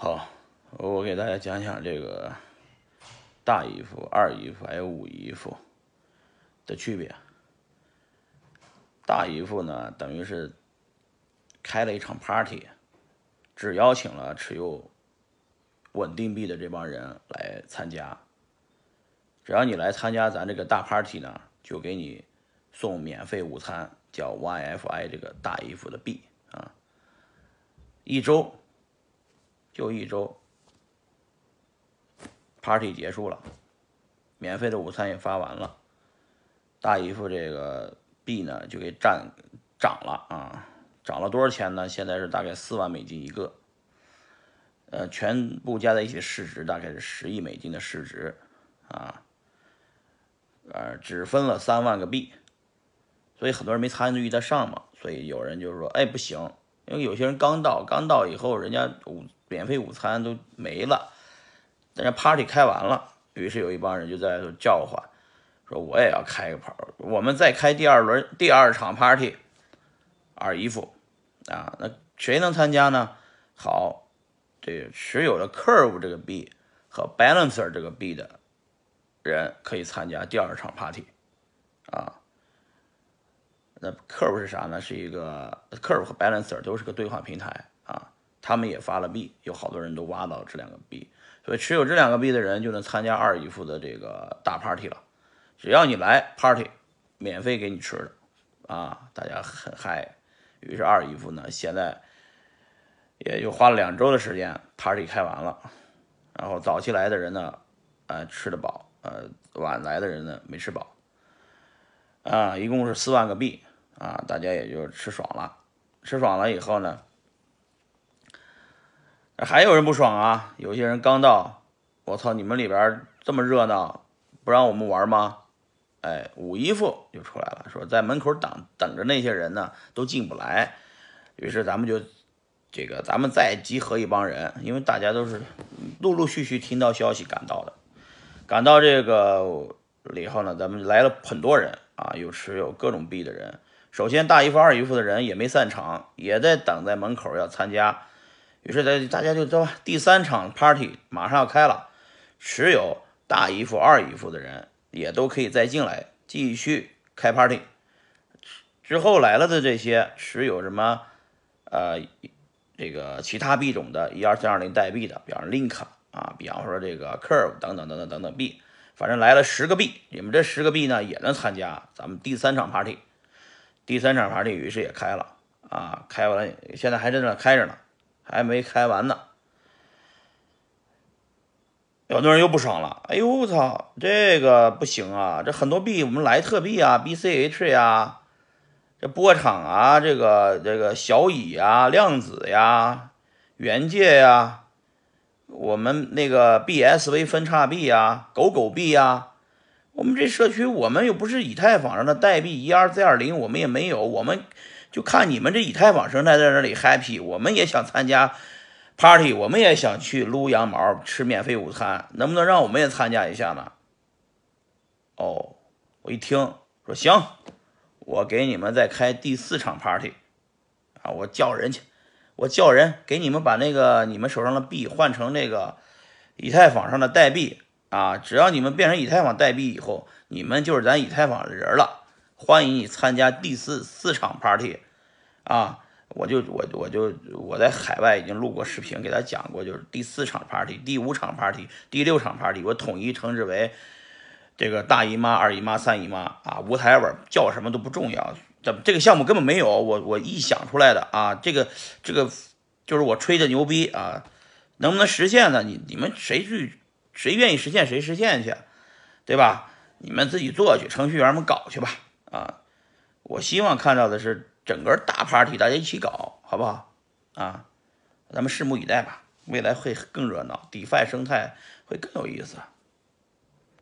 好，我给大家讲讲这个大姨夫、二姨夫还有五姨夫的区别。大姨夫呢，等于是开了一场 party，只邀请了持有稳定币的这帮人来参加。只要你来参加咱这个大 party 呢，就给你送免费午餐，叫 YFI 这个大姨夫的币啊，一周。就一周，party 结束了，免费的午餐也发完了，大姨夫这个币呢就给占涨了啊，涨了多少钱呢？现在是大概四万美金一个，呃，全部加在一起市值大概是十亿美金的市值啊，呃，只分了三万个币，所以很多人没参与得上嘛，所以有人就说，哎，不行，因为有些人刚到，刚到以后人家午。免费午餐都没了，但是 party 开完了，于是有一帮人就在叫唤，说我也要开个 party，我们再开第二轮第二场 party。二姨夫啊，那谁能参加呢？好，这持有的 Curve 这个币和 Balancer 这个币的人可以参加第二场 party 啊。那 Curve 是啥呢？是一个 Curve 和 Balancer 都是个兑换平台啊。他们也发了币，有好多人都挖到这两个币，所以持有这两个币的人就能参加二姨夫的这个大 party 了。只要你来 party，免费给你吃的啊，大家很嗨。于是二姨夫呢，现在也就花了两周的时间，party 开完了。然后早期来的人呢，呃，吃得饱；呃，晚来的人呢，没吃饱。啊，一共是四万个币啊，大家也就吃爽了。吃爽了以后呢？还有人不爽啊！有些人刚到，我操，你们里边这么热闹，不让我们玩吗？哎，五姨夫就出来了，说在门口等等着那些人呢，都进不来。于是咱们就这个，咱们再集合一帮人，因为大家都是陆陆续续听到消息赶到的，赶到这个以后呢，咱们来了很多人啊，有持有各种币的人。首先大姨夫、二姨夫的人也没散场，也在等在门口要参加。于是，大大家就知道。第三场 party 马上要开了，持有大姨夫、二姨夫的人也都可以再进来继续开 party。之后来了的这些持有什么呃这个其他币种的一二三二零代币的，比方 link 啊，比方说这个 curve 等等等等等等币，反正来了十个币，你们这十个币呢也能参加咱们第三场 party。第三场 party 于是也开了啊，开完，现在还在那开着呢。还没开完呢，有的人又不爽了。哎呦我操，这个不行啊！这很多币，我们莱特币啊、BCH 呀、这波场啊、这个这个小乙呀、量子呀、元界呀，我们那个 BSV 分叉币呀、狗狗币呀，我们这社区我们又不是以太坊上的代币 E R Z 二零，我们也没有，我们。就看你们这以太坊生态在那里 happy，我们也想参加 party，我们也想去撸羊毛吃免费午餐，能不能让我们也参加一下呢？哦，我一听说行，我给你们再开第四场 party 啊，我叫人去，我叫人给你们把那个你们手上的币换成那个以太坊上的代币啊，只要你们变成以太坊代币以后，你们就是咱以太坊的人了。欢迎你参加第四四场 party，啊，我就我我就我在海外已经录过视频，给他讲过，就是第四场 party、第五场 party、第六场 party，我统一称之为这个大姨妈、二姨妈、三姨妈啊，whatever 叫什么都不重要，这这个项目根本没有，我我臆想出来的啊，这个这个就是我吹的牛逼啊，能不能实现呢？你你们谁去谁愿意实现谁实现去，对吧？你们自己做去，程序员们搞去吧。啊，我希望看到的是整个大 party，大家一起搞，好不好？啊，咱们拭目以待吧，未来会更热闹，DeFi 生态会更有意思。